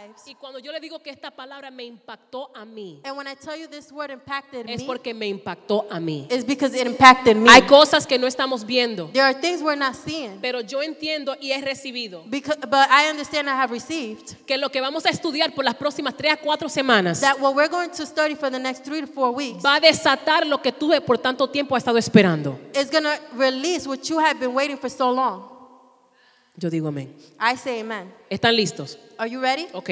lives. Y cuando yo le digo que esta palabra me impactó a mí, And when I tell you this word impacted es me, porque me impactó a mí. it's because it impacted me. Hay cosas que no estamos viendo, There are things we're not seeing. pero yo entiendo y he recibido Because, but I understand I have received que lo que vamos a estudiar por las próximas tres a cuatro semanas that what we're going to study for the next three to four weeks va a desatar lo que tú por tanto tiempo has estado esperando. is going to release what you have been waiting for so long. Yo digo amén. I say amen. ¿Están listos? Are you ready? Ok.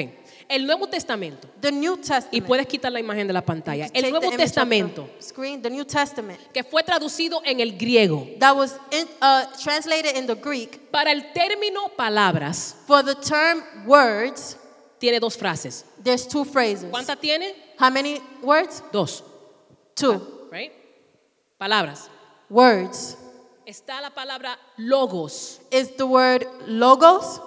El Nuevo Testamento. The New Y Testament. puedes quitar la imagen de la pantalla. El Nuevo Testamento, Screen, the New Testament. que fue traducido en el griego. That was in, uh, translated in the Greek Para el término palabras, for the term words. tiene dos frases. There's two phrases. ¿Cuántas tiene? How many words? Dos. Two. Right? Palabras. Words. Está la palabra logos Is the word logos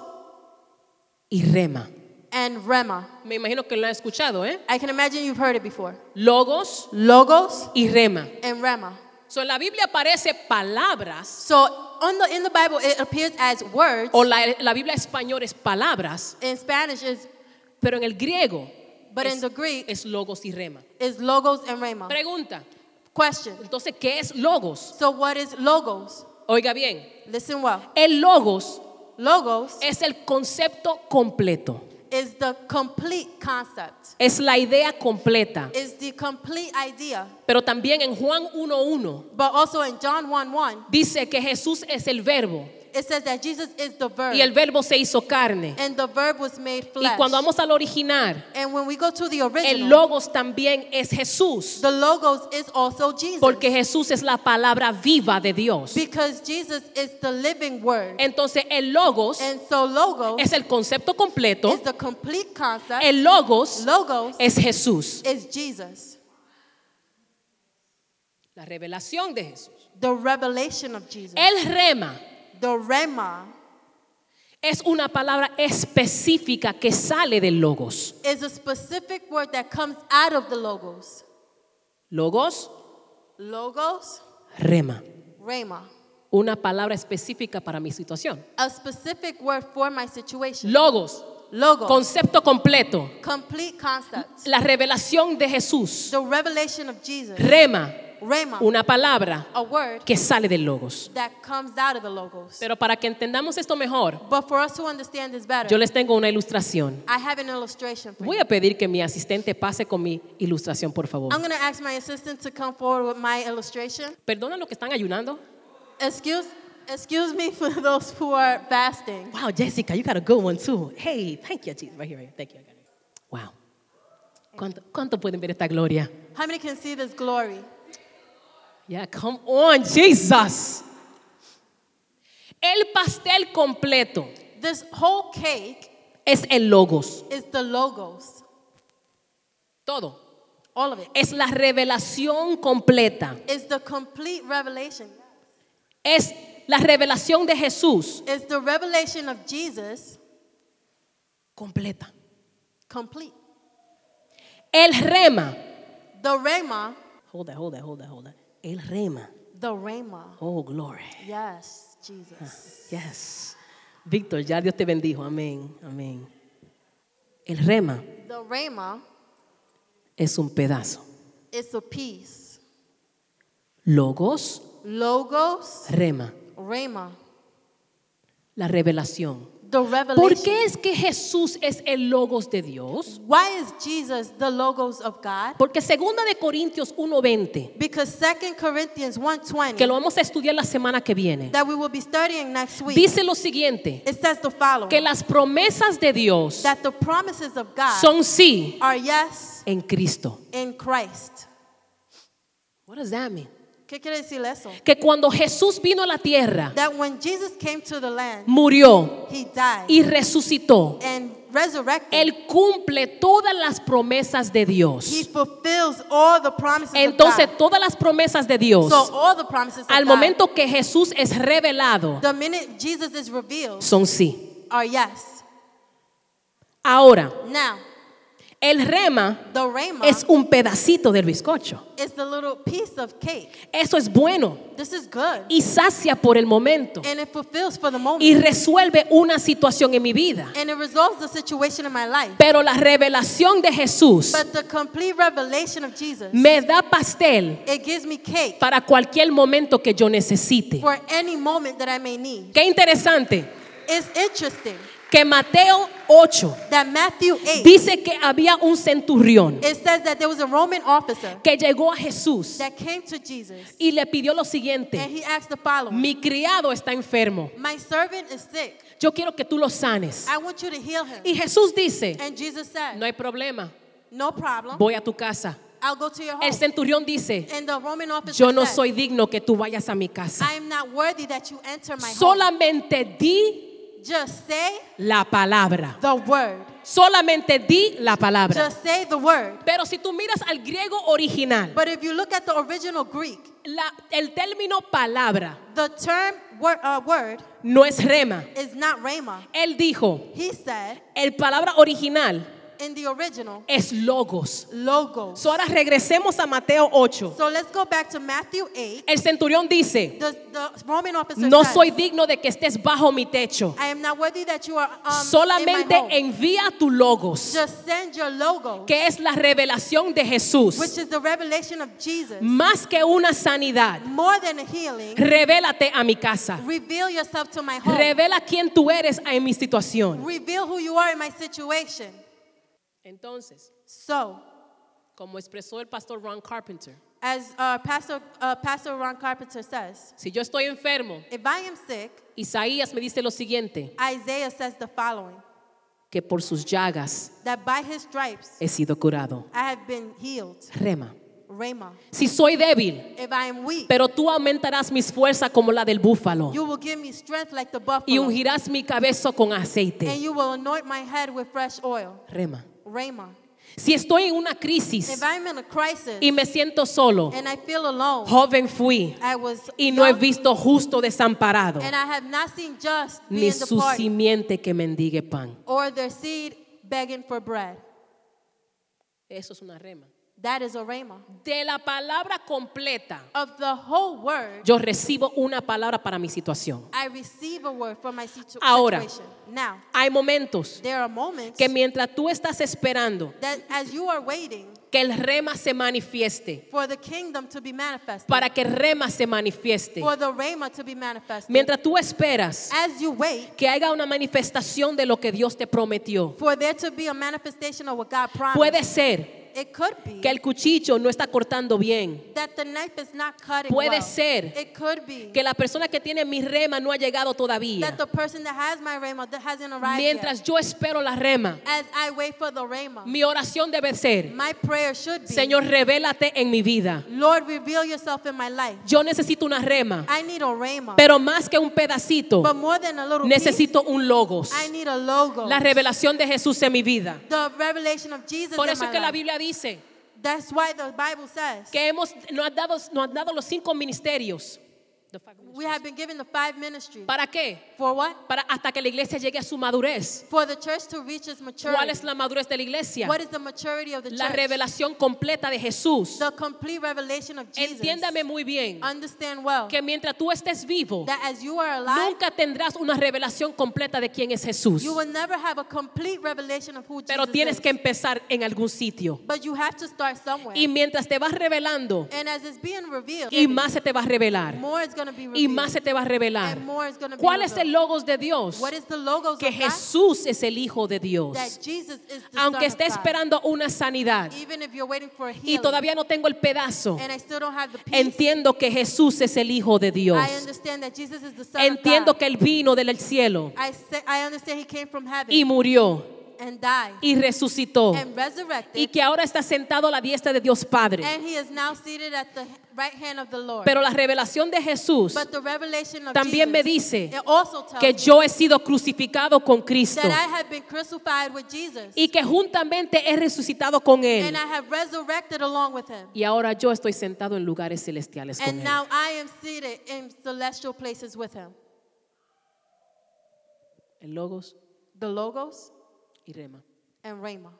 y rema. and rema. Me imagino que lo han escuchado, ¿eh? I can imagine you've heard it before. Logos Logos y rema. and rema. So, en la Biblia aparece palabras, So on the, in the Bible, it appears as words. o la, la Biblia español es palabras, In Spanish, is pero en el griego but es, in the Greek, es logos y rema. is logos and rema. Pregunta, Question. entonces, ¿qué es logos? So what is logos? Oiga bien, Listen well. el logos Logos es el concepto completo, is the complete concept. es la idea completa. Is the complete idea. Pero también en Juan 1.1 But also in John 1 1, dice que Jesús es el verbo it says that Jesus is the verb. y el verbo se hizo carne. and the verb was made Y flesh. cuando vamos al original, and when we go to the el original, logos también es Jesús, the logos is also Jesus. porque Jesús es la palabra viva de Dios. because Jesus is the living word. Entonces el logos and so logos es el concepto completo, is the complete concept. el logos logos es Jesús, is Jesus. la revelación de Jesús. The revelation of Jesus. El rema the rema es una palabra específica que sale del logos. is a specific word that comes out of the logos. Logos, Logos, rema. rema. Una palabra específica para mi situación. A specific word for my situation. Logos, Logos. concepto completo. complete concept. La revelación de Jesús. The revelation of Jesus. Rema, Rema. Una palabra a word que sale del logos. that comes out of the logos. Pero para que entendamos esto mejor, But for us to understand this better, yo les tengo una ilustración. I have an illustration for Voy a pedir que mi asistente pase con mi ilustración, por favor. I'm going to ask my assistant to come forward with my illustration. Perdona los que están ayunando. Excuse, excuse me for those who are fasting. Wow, Jessica, you got a good one too. Hey, thank you, Jesus. Right here, right here. Thank you. Wow. ¿Cuánto, ¿Cuánto pueden ver esta gloria? How many can see this glory? Yeah, come on, Jesus. El pastel completo This whole cake es el logos. is the logos, Todo. all of it. Es la revelación completa. It's the complete revelation. Es la revelación de Jesús It's the revelation of Jesus completa. complete. El rema. The rema, Hold that, hold that, hold that, hold that. El rema. the rema. Oh, glory. Yes, Jesus. Yes. Víctor, ya Dios te bendijo. Amén, amén. El rema The rema es un pedazo. is a piece. Logos, Logos, rema. rema. La revelación. The ¿Por qué es que Jesús es el logos de Dios? Why is Jesus the logos of God? Porque segunda de Corintios 1:20, Because 2 Corinthians que 1:20 lo vamos a estudiar la semana que viene, that we will be studying next week. dice lo siguiente, It says the following. que las promesas de Dios that the promises of God son sí are yes en Cristo. in Christ. What does that mean? ¿Qué quiere decir eso? Que cuando Jesús vino a la tierra, That when Jesus came to the land, murió he died y resucitó, and. Él cumple todas las promesas de Dios. Entonces, todas las promesas de Dios, So all the promises of al God, momento que Jesús es revelado, the minute Jesus is revealed, son sí. yes. Ahora, Now, El rema The rhema es un pedacito del bizcocho. is the little piece of cake. Eso es bueno This is good. y sacia por el momento And it fulfills for the moment. y resuelve una situación en mi vida. and it resolves the situation in my life. Pero la revelación de Jesús But the complete revelation of Jesus, me da pastel it gives me cake para cualquier momento que yo necesite. for any moment that I may need. Qué interesante It's interesting que Mateo 8 that Matthew 8, dice que había un centurión it says that there was a Roman officer que llegó a Jesús that came to Jesus y le pidió lo and siguiente, he asked the following mi criado está enfermo, My servant is sick. yo quiero que tú lo sanes. I want you to heal him. Y Jesús dice, And Jesus said, no hay problema, No problem. voy a tu casa. I'll go to your home. El centurión dice, And the Roman officer yo no said, soy digno que tú vayas a mi casa. I am not worthy that you enter my home. Solamente di Just say la palabra. the word. Solamente di la palabra. Just say the word. Pero si tú miras al griego original, But if you look at the original Greek, la- el término palabra the term word, uh, word no es rema. is not rhema. Él dijo, He said el palabra original in the original, es logos. logos. So, ahora regresemos a Mateo 8. So let's go back to Matthew 8. El centurión dice, The, the Roman officer no said, soy digno de que estés bajo mi techo. I am not worthy that you are um, Solamente in my home. envía tu logos, Just send your logo, que es la revelación de Jesús. which is the revelation of Jesus. Más que una sanidad, More than a healing, revélate a mi casa. reveal yourself to my home. Revela quién tú eres en mi situación. Reveal who you are in my situation. Entonces, So, como expresó el pastor Ron Carpenter, as uh, Pastor, uh, Pastor Ron Carpenter says, si yo estoy enfermo, if I am sick, Isaías me dice lo siguiente, Isaiah says the following que por sus llagas that by his stripes he sido curado. I have been healed. Rema. Rhema. Si soy débil, If I am weak, pero tú aumentarás mis fuerzas como la del búfalo you will give me strength like the y buffalo, ungirás mi cabeza con and aceite. you will anoint my head with fresh oil. Rema. Rhema. Si estoy en una crisis y me siento solo, and I feel alone, joven fui I was y no he visto justo desamparado, and I have not seen just ni su simiente que mendigue pan. or their seed begging for bread. Eso es una rema. That is a rhema. De la palabra completa, Of the whole word, yo recibo una palabra para mi situación. I receive a word for my situ- Ahora. situation. Now, Hay momentos there are moments que mientras tú estás esperando that as you are waiting que el rema se manifieste, for the kingdom to be manifested, para que el rema se manifieste, for the rhema to be manifested, mientras tú esperas as you wait que haya una manifestación de lo que Dios te prometió, for there to be a manifestation of what God promised, puede ser it could be que el cuchillo no está cortando bien. that the knife is not cutting Puede well. ser It could be Que la persona que tiene mi rema no ha llegado todavía. that the person that has my that hasn't arrived Mientras yet. yo espero la rema, As I wait for the mi oración debe ser, my prayer should be, Señor, revélate en mi vida. Lord, reveal yourself in my life. Yo necesito una rema, I need a rhema, pero más que un pedacito, but more than a piece, necesito un logos. I need a logo. La revelación de Jesús en mi vida. the revelation of Jesus Por in eso my es que la. Biblia dice That's why the Bible says que hemos, nos, ha dado, nos han dado los cinco ministerios. We have been given the five ministries. ¿Para qué? For what? Para hasta que la iglesia llegue a su madurez. For the church to reach its maturity. ¿Cuál es la madurez de la iglesia? What is the maturity of the La church? revelación completa de Jesús. the complete revelation of Jesus. Entiéndame muy bien Understand well que mientras tú estés vivo, that as you are alive, nunca tendrás una revelación completa de quién es Jesús. you will never have a complete revelation of who Pero Jesus tienes is. que empezar en algún sitio. But you have to start somewhere. Y mientras te vas revelando, and as it's being revealed, y más se te va a revelar, more is y más se te va a revelar. ¿Cuál es el logos de Dios? Que? Jesús es el Hijo de Dios. Aunque esté esperando una sanidad y todavía no tengo el pedazo, entiendo que Jesús es el Hijo de Dios. Entiendo que Él vino del cielo y murió and died y resucitó and resurrected, y que ahora está sentado a la diestra de Dios Padre. and He is now seated at the right hand of the Lord. Pero la revelación de Jesús but the revelation of también me dice que yo he sido crucificado con Cristo that I have been crucified with Jesus, y que juntamente he resucitado con Él. and I have resurrected along with Him. Y ahora yo estoy sentado en lugares celestiales con And Él. now I am seated in celestial places with Him. El Logos The Logos y Rema. and Rhema.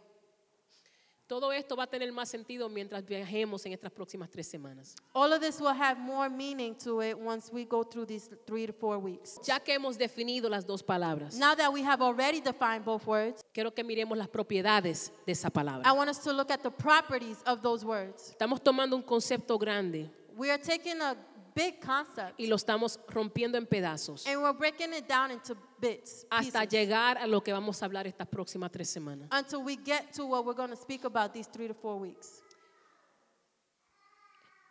Todo esto va a tener más sentido mientras viajemos en estas próximas tres semanas. All of this will have more meaning to it once we go through these three to four weeks. Ya que hemos definido las dos palabras, Now that we have already defined both words, quiero que miremos las propiedades de esa I palabra. want us to look at the properties of those words. Estamos tomando un concepto grande We are taking a big concept y lo estamos rompiendo en pedazos and we're breaking it down into bits, hasta pieces, llegar a lo que vamos a hablar estas próximas tres semanas. until we get to what we're going to speak about these three to four weeks.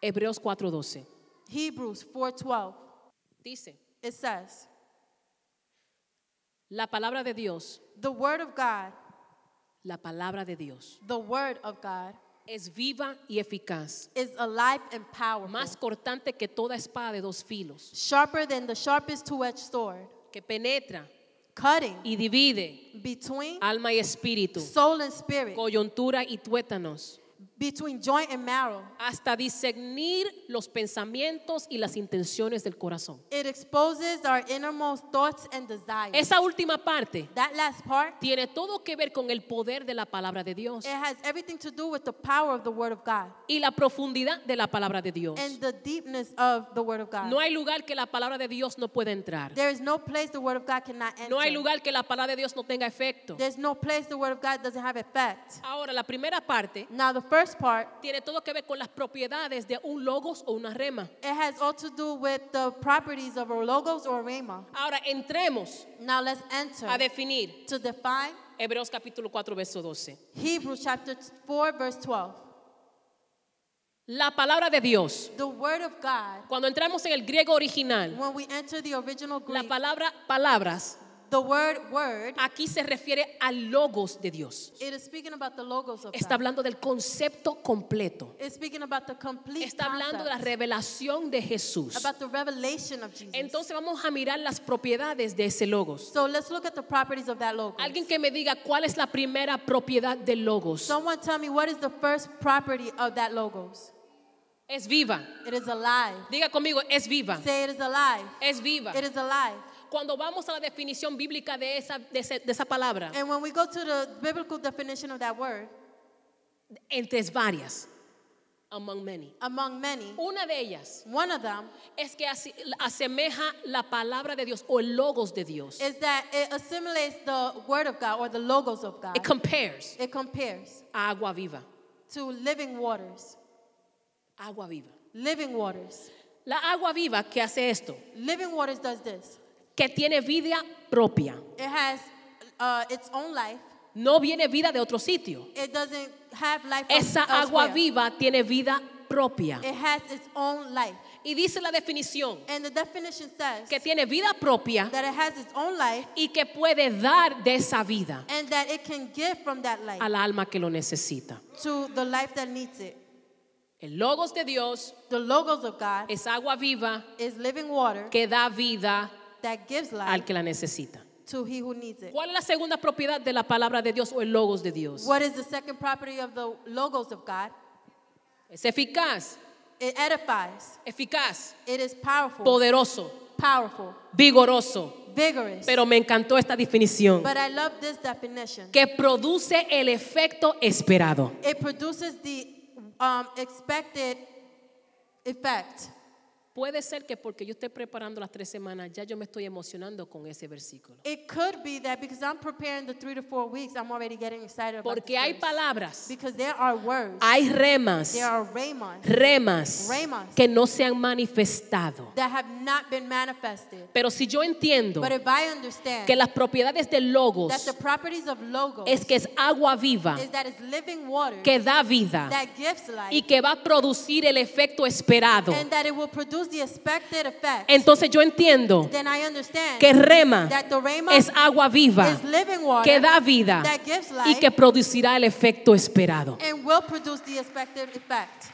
Hebreos 4:12 Hebrews 4:12. dice, It says, la palabra de Dios, "The word of God, la palabra de Dios the word of God es viva y eficaz, is alive and powerful, más cortante que toda espada de dos filos, sharper than the sharpest two-edged sword, que penetra cutting y divide between alma y espíritu, soul and spirit, coyuntura y tuétanos, between joint and marrow. hasta discernir los pensamientos y las intenciones del corazón. It exposes our innermost thoughts and desires." Esa última parte that last part, tiene todo que ver con el poder de la palabra de Dios it has everything to do with the power of the word of God y la profundidad de la palabra de Dios. and the deepness of the word of God. No hay lugar que la palabra de Dios no pueda entrar. There is no place the word of God cannot enter. No hay lugar que la palabra de Dios no tenga efecto. There's no place the word of God doesn't have effect. Ahora, la primera parte Now the first part, tiene todo que ver con las propiedades de un logos o una rema. it has all to do with the properties of a logos or a rhema. Ahora, entremos Now let's enter a definir to define Hebreos capítulo 4, verso 12. Hebrews chapter 4 verse 12. La palabra de Dios. The word of God, Cuando entramos en el griego original, when we enter the original la Greek, palabra palabras the word word, aquí se refiere al logos de Dios. it is speaking about the logos of Está hablando del concepto completo. It's speaking about the complete Está hablando de la revelación de Jesús. about the revelation of Jesus. Entonces vamos a mirar las propiedades de ese logos. so let's look at the properties of that logos. Alguien que me diga cuál es la primera propiedad del logos. Someone tell me what is the first property of that logos? Es viva. It is alive. Diga conmigo, es viva. Say it is alive. Es viva. It is alive. Cuando vamos a la definición bíblica de esa, de ese- de esa palabra, And when we go to the biblical definition of that word, entre varias, among many. among many, Una de ellas one of them es que ase- asemeja la palabra de Dios o el logos de Dios. is that it assimilates the word of God or the logos of God. It compares It compares a agua viva. to living waters. Agua viva. Living waters. La agua viva que hace esto, Living waters does this. Que tiene vida propia. It has uh, its own life. No viene vida de otro sitio. It doesn't have life Esa agua viva tiene vida propia. It has its own life. Y dice la definición And the definition says que tiene vida propia that it has its own life y que puede dar de esa vida and that it can give from that life al alma que lo necesita. to the life that needs it. El logos de Dios The logos of God es agua viva is living water que da vida that gives al life que la necesita. to he who needs it. ¿Cuál es la segunda propiedad de la palabra de Dios o el logos de Dios? What is the second property of the logos of God? Es eficaz, It edifies. eficaz, It is powerful. poderoso, Powerful. vigoroso. Vigorous. Pero me encantó esta definición. But I love this definition. Que produce el efecto esperado. It produces the um, expected effect. Puede ser que porque yo esté preparando las tres semanas, ya yo me estoy emocionando con ese versículo. It could be that because I'm preparing the three to four weeks, I'm already getting excited about Porque this hay verse. palabras, Because there are words, hay remas, there are rhemas remas Remas. que no se han manifestado. that have not been manifested. Pero si yo entiendo But if I understand que las propiedades del that logos the properties of logos es que es agua viva is that it's living water que da vida that gives life y que va a producir el efecto esperado, and that it will produce entonces yo entiendo then I understand que rema es agua viva que da vida y que producirá el efecto esperado. and will produce the expected effect.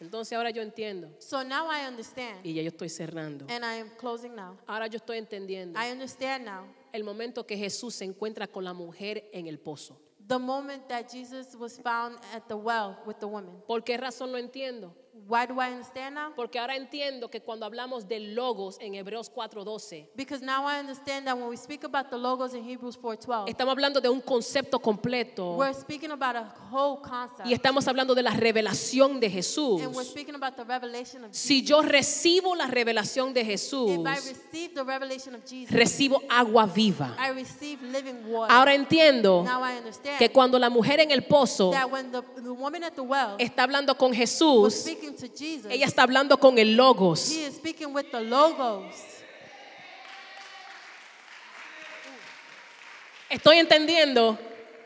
Entonces ahora yo entiendo So now I understand, y ya yo estoy cerrando. and I am closing now. Ahora yo estoy entendiendo I understand now el momento que Jesús se encuentra con la mujer en el pozo. the moment that Jesus was found at the well with the woman. ¿Por qué razón lo entiendo? Why do I understand now? Porque ahora entiendo que cuando hablamos de logos en Hebreos 4:12, Because now I understand that when we speak about the logos in Hebrews 4:12, estamos hablando de un concepto completo we're speaking about a whole concept. y estamos hablando de la revelación de Jesús. And we're speaking about the revelation of Si Jesus. yo recibo la revelación de Jesús, If I receive the revelation of Jesus, recibo agua viva. I receive living water. Ahora entiendo now I understand que cuando la mujer en el pozo that when the, the woman at the well está hablando con was Jesús, speaking to Jesus, ella está hablando con el logos. he is speaking with the logos. Estoy entendiendo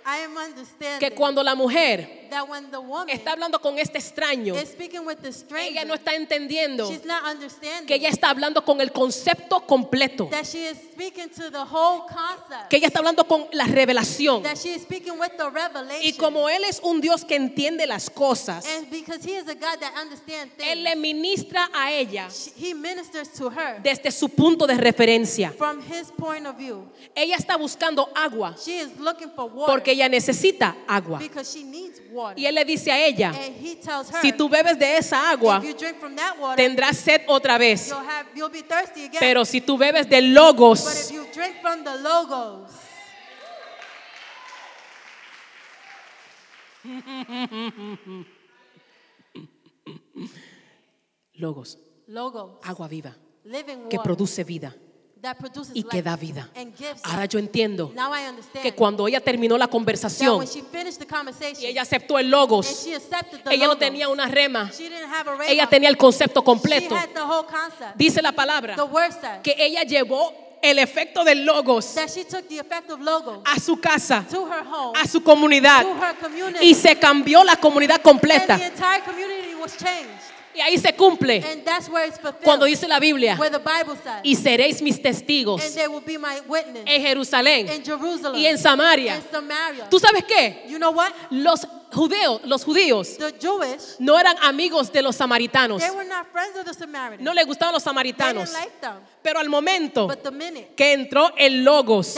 I am understanding que cuando la mujer that when the woman está hablando con este extraño, is speaking with the stranger, ella no está entendiendo she's not understanding que ella está hablando con el concepto completo, that she is speaking to the whole concept, que ella está hablando con la revelación. that she is speaking with the revelation. Y como Él es un Dios que entiende las cosas, and because he is a God that understands Él things, le ministra a ella she- he ministers to her desde su punto de referencia. from his point of view. Ella está buscando agua She is looking for water porque ella necesita agua. because she needs water. Y Él le dice a ella, and he tells her, si tú bebes de esa agua, if you drink from that water, tendrás sed otra vez. you'll, have, you'll be thirsty again. Pero si tú bebes de but if logos, you drink from the logos, logos, logos, agua viva, que produce vida y que da vida. Ahora yo entiendo que cuando ella terminó la conversación y ella aceptó el logos, she accepted the ella no tenía una rema, ella tenía el concepto completo. had the whole concept. Dice la palabra que ella llevó el efecto del logos a su casa, a su comunidad y se cambió la comunidad completa. Y ahí se cumple And that's where it's fulfilled. cuando dice la Biblia, where the Bible says, y seréis mis testigos and they will be my witness en Jerusalén in Jerusalem y en Samaria. and Samaria. ¿Tú sabes qué? You know what? Los judeos, los judíos The Jewish, no eran amigos de los samaritanos. they were not friends of the. No les gustaban los they samaritanos. didn't like them. Pero al momento que entró el logos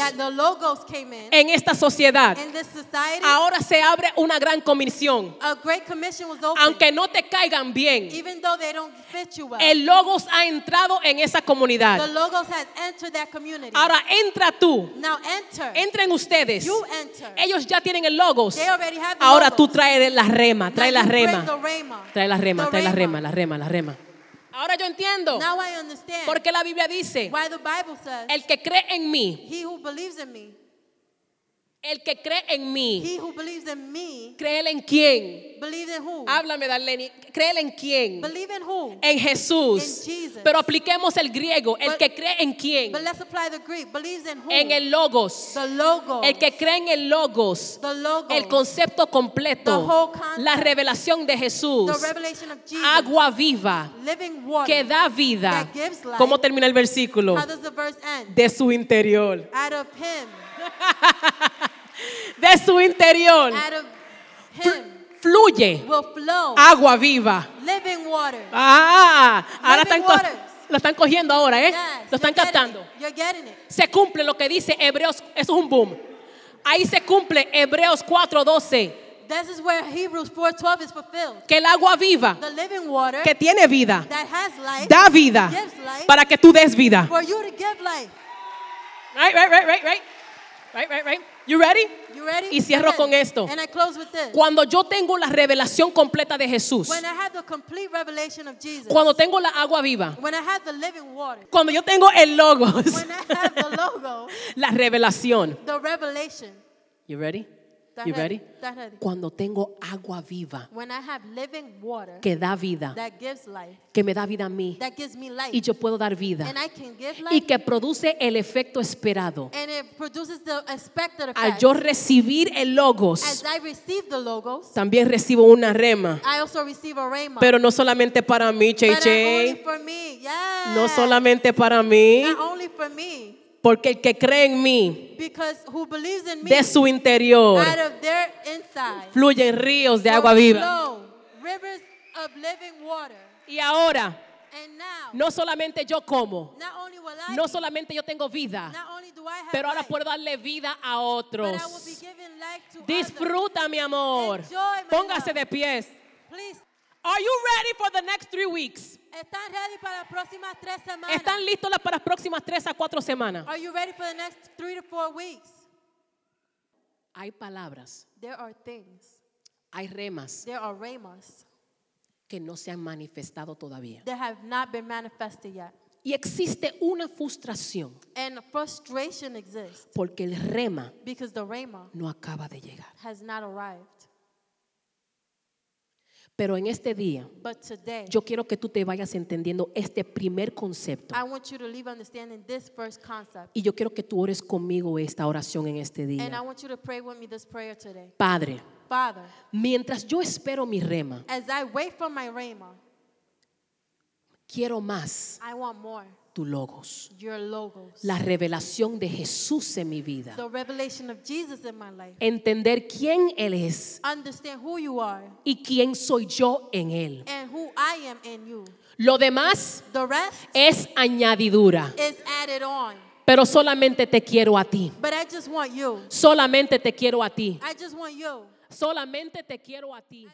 en esta sociedad, ahora se abre una gran comisión. Aunque no te caigan bien, even though they don't fit you well. el logos ha entrado en esa the comunidad. logos has entered that community. Ahora entra tú, now enter. entren ustedes. You enter. Ellos ya tienen el logos. Ahora tú traes la rema, trae la rema. Trae la rema, trae la rema, la rema, la rema. Ahora yo entiendo. Now I understand Porque la Biblia dice, why the Bible says, el que cree en mí, He who believes in me, el que cree en mí, he who believes in me, ¿cree en quién? believe in who? Háblame, Darlene. ¿Cree en quién? Believe in who? En Jesús. In Jesus. Pero apliquemos el griego. El But- que cree en quién? But let's apply the Greek. Believes in who? En el logos. the logo. El que cree en el logos. the logo. El concepto The completo. whole concept. La revelación de Jesús. the revelation of Jesus. Agua viva living water. que da vida. That gives life. ¿Cómo termina el versículo? How does the verse end? De su interior. out of him. De su interior. Fluye agua viva. living water. Ah, ahora están, lo están cogiendo ahora, ¿eh? Lo están captando. Se cumple lo que dice Hebreos, eso es un boom. Ahí se cumple Hebreos 4:12, This is where Hebrews 4:12 is fulfilled. que el agua viva The living water que tiene vida that has life da vida gives life para que tú des vida. for you to give life. Right, right, right, right, right. Right, right, right. You ready? You ready? Y cierro con esto. And I close with this. Cuando yo tengo la revelación completa de Jesús, When I have the complete revelation of Jesus. cuando tengo la agua viva, when I have the living water. cuando yo tengo el logos, When I have the logo, la revelación. the revelation. You ready? You ready? Cuando tengo agua viva When I have living water que da vida, that gives life, que me da vida a mí that gives me life, y yo puedo dar vida and I can give y life, que produce el efecto esperado. and it produces the expected Al yo recibir el logos, As I receive the logos, también recibo una rema, I also receive a rhema. pero no solamente para mí, Che Che, yes. no solamente para mí, Porque el que cree en mí, because who believes in me, de su interior, out of their inside, fluyen ríos de agua viva. flow rivers of living water. Y ahora, And now, no solamente yo como, not only will I, no solamente yo tengo vida, not only do I have pero ahora life, puedo darle vida a but otros. I will be giving life to others. Disfruta, mi amor. Enjoy, my Póngase love. de pies. Please Are you ready for the next three weeks? ¿Están ready para las próximas tres semanas? ¿Están listos para las próximas tres a cuatro semanas? Are you ready for the next three to four weeks? Hay palabras, There are things, hay remas there are que no se han manifestado todavía. that have not been manifested yet. Y existe una frustración And frustration exists porque el rema because the rama no acaba de llegar. has not arrived. Pero en este día But today, yo quiero que tú te vayas entendiendo este primer concepto. I want you to leave understanding this first concept. Y yo quiero que tú ores conmigo esta oración en este And I día. want you to pray with me this prayer today. Padre, Father, mientras yo espero mi rema, as I wait for my rama, quiero más I want more. Tu logos. Your logos. La revelación de Jesús en mi vida. The revelation of Jesus in my life. Entender quién Él es Understand who you are y quién soy yo en Él. and who I am in you. Lo demás The rest es añadidura. is added on. Pero solamente te quiero a ti. But I just want you. Solamente te quiero a ti. I just want you. Solamente te quiero a ti.